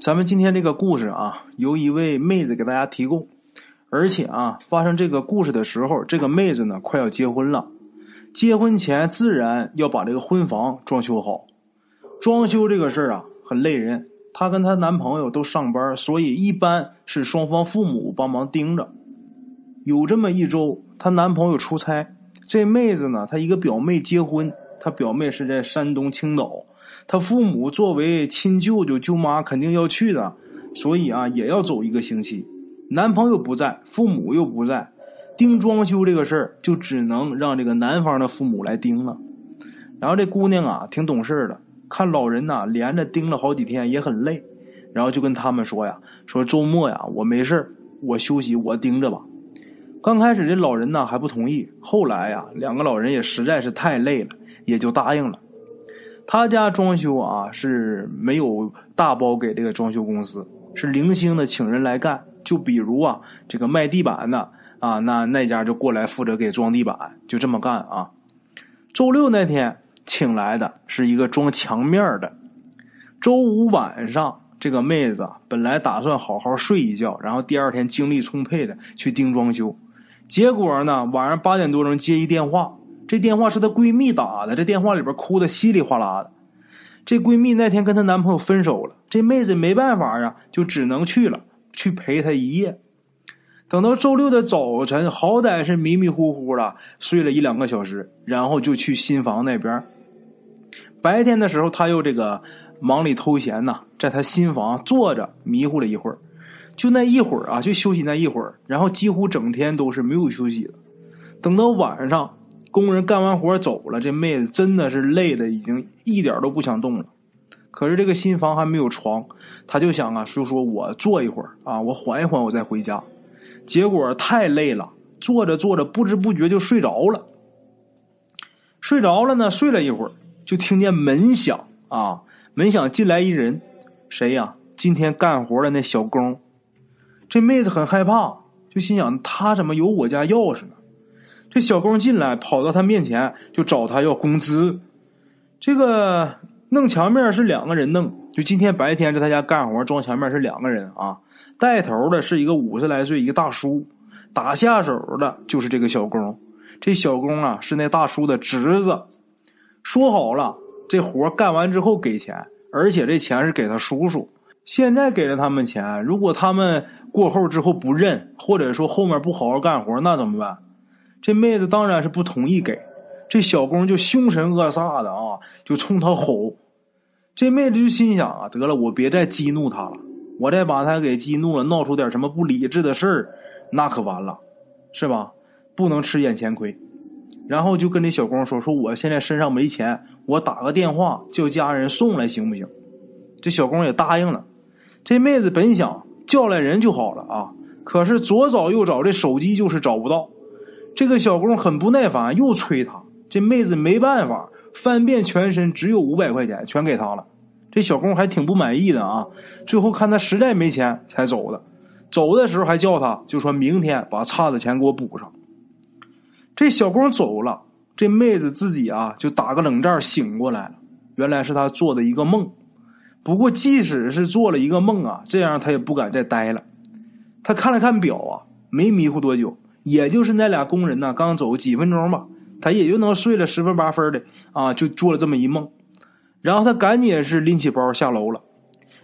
咱们今天这个故事啊，由一位妹子给大家提供，而且啊，发生这个故事的时候，这个妹子呢快要结婚了，结婚前自然要把这个婚房装修好。装修这个事儿啊，很累人。她跟她男朋友都上班，所以一般是双方父母帮忙盯着。有这么一周，她男朋友出差，这妹子呢，她一个表妹结婚，她表妹是在山东青岛。他父母作为亲舅舅舅妈肯定要去的，所以啊也要走一个星期。男朋友不在，父母又不在，盯装修这个事儿就只能让这个男方的父母来盯了。然后这姑娘啊挺懂事的，看老人呐连着盯了好几天也很累，然后就跟他们说呀：“说周末呀我没事我休息，我盯着吧。”刚开始这老人呢还不同意，后来呀两个老人也实在是太累了，也就答应了。他家装修啊是没有大包给这个装修公司，是零星的请人来干。就比如啊，这个卖地板的啊，那那家就过来负责给装地板，就这么干啊。周六那天请来的是一个装墙面的。周五晚上，这个妹子本来打算好好睡一觉，然后第二天精力充沛的去盯装修，结果呢，晚上八点多钟接一电话。这电话是她闺蜜打的，这电话里边哭的稀里哗啦的。这闺蜜那天跟她男朋友分手了，这妹子没办法啊，就只能去了，去陪她一夜。等到周六的早晨，好歹是迷迷糊糊的睡了一两个小时，然后就去新房那边。白天的时候，她又这个忙里偷闲呐，在她新房坐着迷糊了一会儿，就那一会儿啊，就休息那一会儿，然后几乎整天都是没有休息的。等到晚上。工人干完活走了，这妹子真的是累的，已经一点都不想动了。可是这个新房还没有床，她就想啊，说说我坐一会儿啊，我缓一缓，我再回家。结果太累了，坐着坐着不知不觉就睡着了。睡着了呢，睡了一会儿，就听见门响啊，门响进来一人，谁呀？今天干活的那小工。这妹子很害怕，就心想他怎么有我家钥匙呢？这小工进来，跑到他面前就找他要工资。这个弄墙面是两个人弄，就今天白天在他家干活装墙面是两个人啊。带头的是一个五十来岁一个大叔，打下手的就是这个小工。这小工啊是那大叔的侄子。说好了，这活干完之后给钱，而且这钱是给他叔叔。现在给了他们钱，如果他们过后之后不认，或者说后面不好好干活，那怎么办？这妹子当然是不同意给，这小工就凶神恶煞的啊，就冲他吼。这妹子就心想啊，得了，我别再激怒他了，我再把他给激怒了，闹出点什么不理智的事儿，那可完了，是吧？不能吃眼前亏。然后就跟这小工说：“说我现在身上没钱，我打个电话叫家人送来行不行？”这小工也答应了。这妹子本想叫来人就好了啊，可是左找右找，这手机就是找不到。这个小工很不耐烦，又催他。这妹子没办法，翻遍全身只有五百块钱，全给他了。这小工还挺不满意的啊。最后看他实在没钱，才走的。走的时候还叫他，就说明天把差的钱给我补上。这小工走了，这妹子自己啊就打个冷战，醒过来了。原来是他做的一个梦。不过即使是做了一个梦啊，这样他也不敢再待了。他看了看表啊，没迷糊多久。也就是那俩工人呢，刚走几分钟吧，他也就能睡了十分八分的啊，就做了这么一梦。然后他赶紧是拎起包下楼了。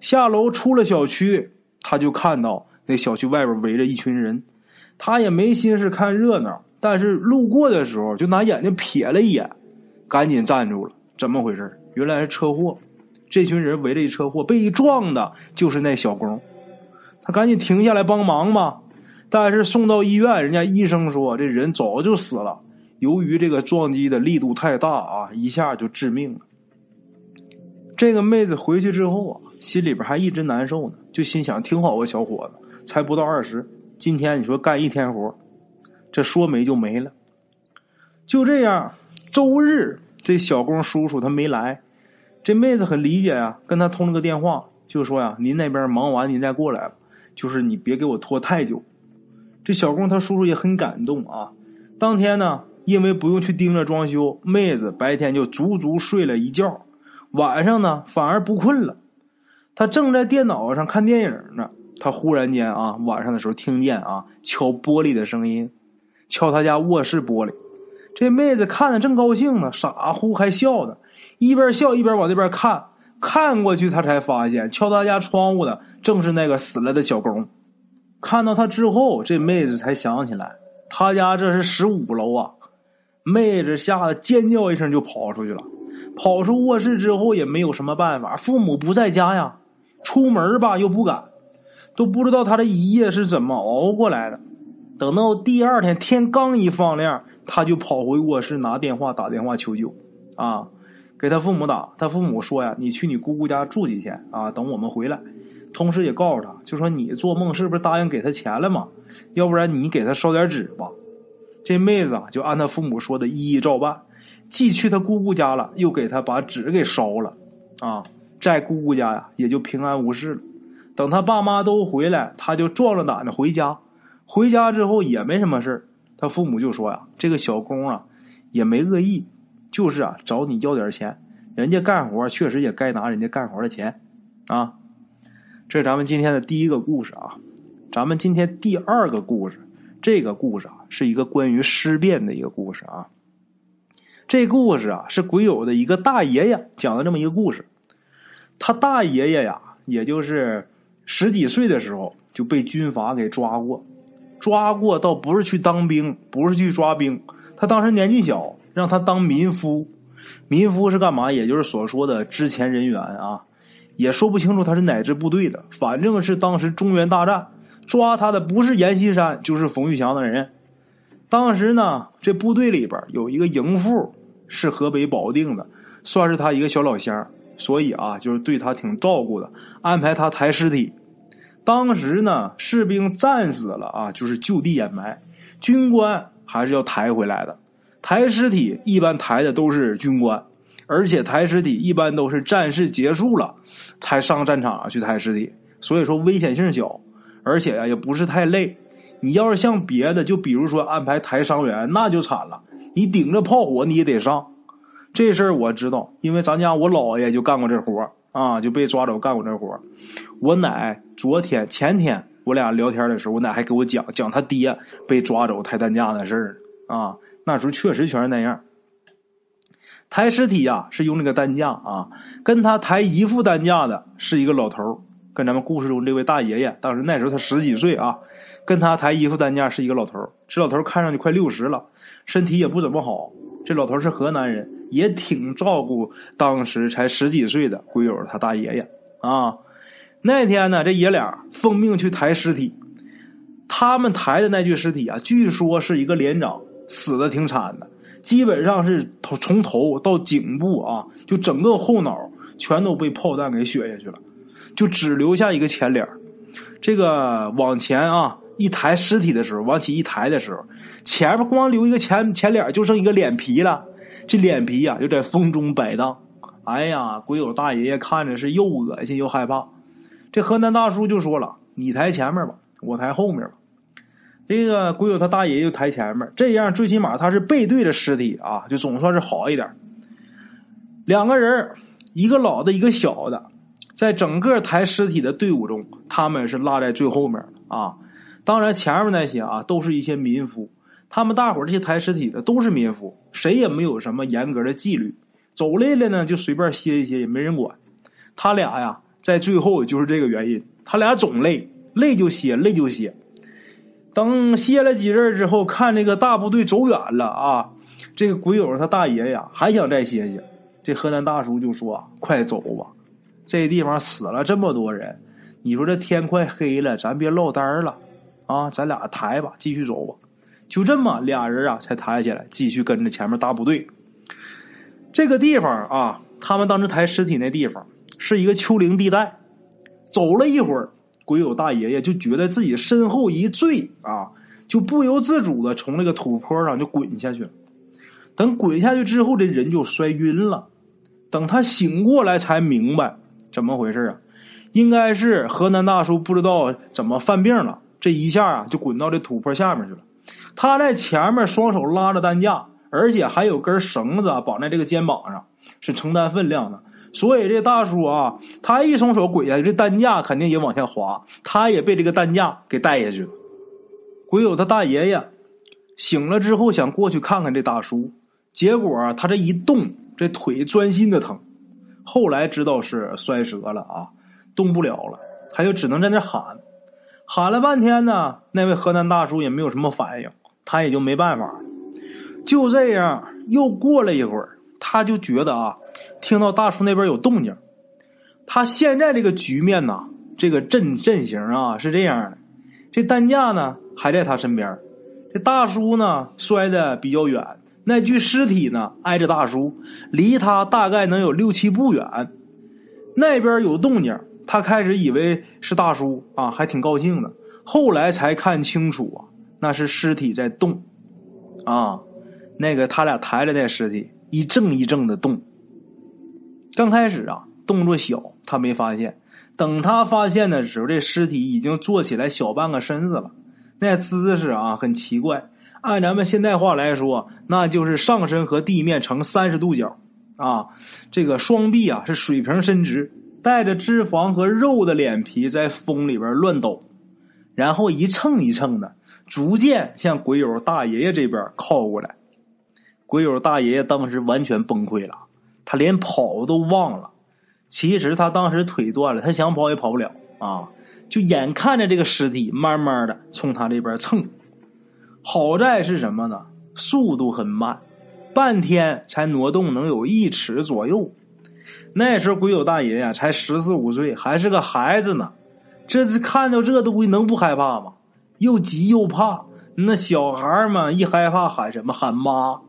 下楼出了小区，他就看到那小区外边围着一群人，他也没心思看热闹，但是路过的时候就拿眼睛瞥了一眼，赶紧站住了。怎么回事？原来是车祸。这群人围着一车祸，被一撞的就是那小工。他赶紧停下来帮忙嘛。但是送到医院，人家医生说这人早就死了。由于这个撞击的力度太大啊，一下就致命了。这个妹子回去之后啊，心里边还一直难受呢，就心想：挺好个小伙子，才不到二十，今天你说干一天活，这说没就没了。就这样，周日这小工叔叔他没来，这妹子很理解呀，跟他通了个电话，就说呀：“您那边忙完您再过来吧，就是你别给我拖太久。”这小工他叔叔也很感动啊！当天呢，因为不用去盯着装修，妹子白天就足足睡了一觉，晚上呢反而不困了。他正在电脑上看电影呢，他忽然间啊，晚上的时候听见啊敲玻璃的声音，敲他家卧室玻璃。这妹子看的正高兴呢，傻乎还笑呢，一边笑一边往那边看。看过去，他才发现敲他家窗户的正是那个死了的小工。看到他之后，这妹子才想起来，他家这是十五楼啊！妹子吓得尖叫一声就跑出去了。跑出卧室之后，也没有什么办法，父母不在家呀，出门吧又不敢，都不知道他这一夜是怎么熬过来的。等到第二天天刚一放亮，他就跑回卧室拿电话打电话求救，啊！给他父母打，他父母说呀：“你去你姑姑家住几天啊？等我们回来。”同时也告诉他，就说你做梦是不是答应给他钱了嘛？要不然你给他烧点纸吧。这妹子啊，就按他父母说的一一照办，既去他姑姑家了，又给他把纸给烧了。啊，在姑姑家呀，也就平安无事了。等他爸妈都回来，他就壮着胆子回家。回家之后也没什么事他父母就说呀：“这个小工啊，也没恶意。”就是啊，找你要点钱，人家干活确实也该拿人家干活的钱，啊，这是咱们今天的第一个故事啊。咱们今天第二个故事，这个故事啊是一个关于尸变的一个故事啊。这故事啊是鬼友的一个大爷爷讲的这么一个故事。他大爷爷呀，也就是十几岁的时候就被军阀给抓过，抓过倒不是去当兵，不是去抓兵，他当时年纪小。让他当民夫，民夫是干嘛？也就是所说的之前人员啊，也说不清楚他是哪支部队的。反正是当时中原大战抓他的不是阎锡山就是冯玉祥的人。当时呢，这部队里边有一个营副是河北保定的，算是他一个小老乡，所以啊，就是对他挺照顾的，安排他抬尸体。当时呢，士兵战死了啊，就是就地掩埋，军官还是要抬回来的。抬尸体一般抬的都是军官，而且抬尸体一般都是战事结束了才上战场去抬尸体，所以说危险性小，而且呀也不是太累。你要是像别的，就比如说安排抬伤员，那就惨了，你顶着炮火你也得上。这事儿我知道，因为咱家我姥爷就干过这活啊，就被抓走干过这活我奶昨天前天我俩聊天的时候，我奶还给我讲讲他爹被抓走抬担架的事儿啊。那时候确实全是那样，抬尸体呀是用那个担架啊，跟他抬一副担架的是一个老头跟咱们故事中这位大爷爷，当时那时候他十几岁啊，跟他抬一副担架是一个老头这老头看上去快六十了，身体也不怎么好。这老头是河南人，也挺照顾当时才十几岁的鬼友他大爷爷啊。那天呢，这爷俩奉命去抬尸体，他们抬的那具尸体啊，据说是一个连长。死的挺惨的，基本上是头从头到颈部啊，就整个后脑全都被炮弹给削下去了，就只留下一个前脸这个往前啊一抬尸体的时候，往起一抬的时候，前面光留一个前前脸，就剩一个脸皮了。这脸皮呀，就在风中摆荡。哎呀，鬼友大爷爷看着是又恶心又害怕。这河南大叔就说了：“你抬前面吧，我抬后面吧。”这个鬼友他大爷就抬前面，这样最起码他是背对着尸体啊，就总算是好一点。两个人，一个老的，一个小的，在整个抬尸体的队伍中，他们是落在最后面啊。当然前面那些啊，都是一些民夫。他们大伙这些抬尸体的都是民夫，谁也没有什么严格的纪律，走累了呢就随便歇一歇，也没人管。他俩呀，在最后就是这个原因，他俩总累，累就歇，累就歇。等歇了几阵之后，看这个大部队走远了啊，这个鬼友他大爷呀还想再歇歇。这河南大叔就说：“快走吧，这地方死了这么多人，你说这天快黑了，咱别落单了啊，咱俩抬吧，继续走吧。”就这么俩人啊才抬起来，继续跟着前面大部队。这个地方啊，他们当时抬尸体那地方是一个丘陵地带，走了一会儿。鬼友大爷爷就觉得自己身后一坠啊，就不由自主的从那个土坡上就滚下去了。等滚下去之后，这人就摔晕了。等他醒过来，才明白怎么回事啊？应该是河南大叔不知道怎么犯病了，这一下啊就滚到这土坡下面去了。他在前面双手拉着担架，而且还有根绳子绑在这个肩膀上，是承担分量的。所以这大叔啊，他一松手滚下去，这担架肯定也往下滑，他也被这个担架给带下去了。鬼友他大爷爷醒了之后想过去看看这大叔，结果他这一动，这腿钻心的疼。后来知道是摔折了啊，动不了了，他就只能在那喊，喊了半天呢。那位河南大叔也没有什么反应，他也就没办法。就这样，又过了一会儿，他就觉得啊，听到大叔那边有动静。他现在这个局面呐，这个阵阵型啊是这样的：这担架呢还在他身边，这大叔呢摔的比较远，那具尸体呢挨着大叔，离他大概能有六七步远。那边有动静，他开始以为是大叔啊，还挺高兴的。后来才看清楚啊，那是尸体在动啊。那个他俩抬着那尸体一正一正的动。刚开始啊，动作小，他没发现。等他发现的时候，这尸体已经坐起来小半个身子了。那姿势啊，很奇怪。按咱们现代话来说，那就是上身和地面成三十度角啊。这个双臂啊是水平伸直，带着脂肪和肉的脸皮在风里边乱抖，然后一蹭一蹭的，逐渐向鬼友大爷爷这边靠过来。鬼友大爷爷当时完全崩溃了，他连跑都忘了。其实他当时腿断了，他想跑也跑不了啊！就眼看着这个尸体慢慢的从他这边蹭，好在是什么呢？速度很慢，半天才挪动能有一尺左右。那时候鬼友大爷呀才十四五岁，还是个孩子呢。这次看到这东西能不害怕吗？又急又怕。那小孩嘛，一害怕喊什么？喊妈。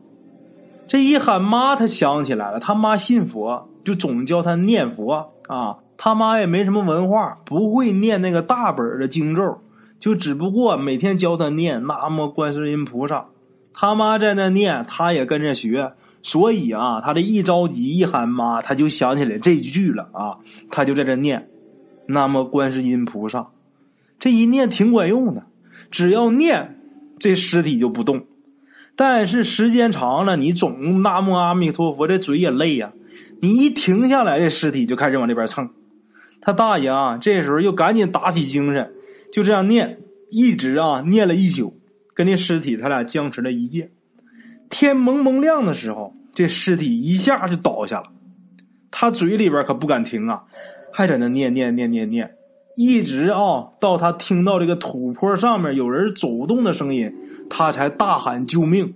这一喊妈，他想起来了，他妈信佛，就总教他念佛啊。他妈也没什么文化，不会念那个大本的经咒，就只不过每天教他念“南无观世音菩萨”。他妈在那念，他也跟着学。所以啊，他这一着急一喊妈，他就想起来这句了啊，他就在这念“南无观世音菩萨”。这一念挺管用的，只要念，这尸体就不动。但是时间长了，你总南无阿弥陀佛，这嘴也累呀。你一停下来，这尸体就开始往这边蹭。他大爷啊，这时候又赶紧打起精神，就这样念，一直啊念了一宿，跟那尸体他俩僵持了一夜。天蒙蒙亮的时候，这尸体一下就倒下了。他嘴里边可不敢停啊，还在那念念念念念，一直啊到他听到这个土坡上面有人走动的声音。他才大喊救命，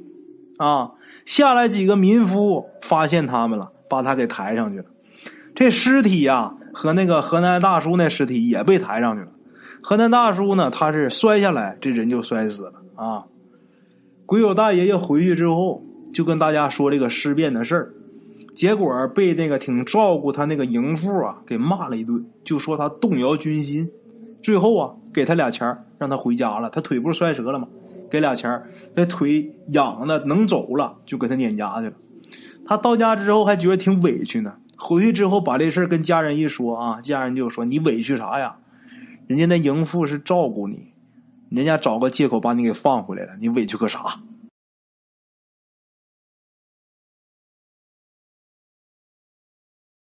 啊！下来几个民夫发现他们了，把他给抬上去了。这尸体呀，和那个河南大叔那尸体也被抬上去了。河南大叔呢，他是摔下来，这人就摔死了啊。鬼友大爷爷回去之后，就跟大家说这个尸变的事儿，结果被那个挺照顾他那个营父啊给骂了一顿，就说他动摇军心。最后啊，给他俩钱让他回家了。他腿不是摔折了吗？给俩钱那腿痒的能走了，就给他撵家去了。他到家之后还觉得挺委屈呢。回去之后把这事跟家人一说啊，家人就说：“你委屈啥呀？人家那营妇是照顾你，人家找个借口把你给放回来了，你委屈个啥？”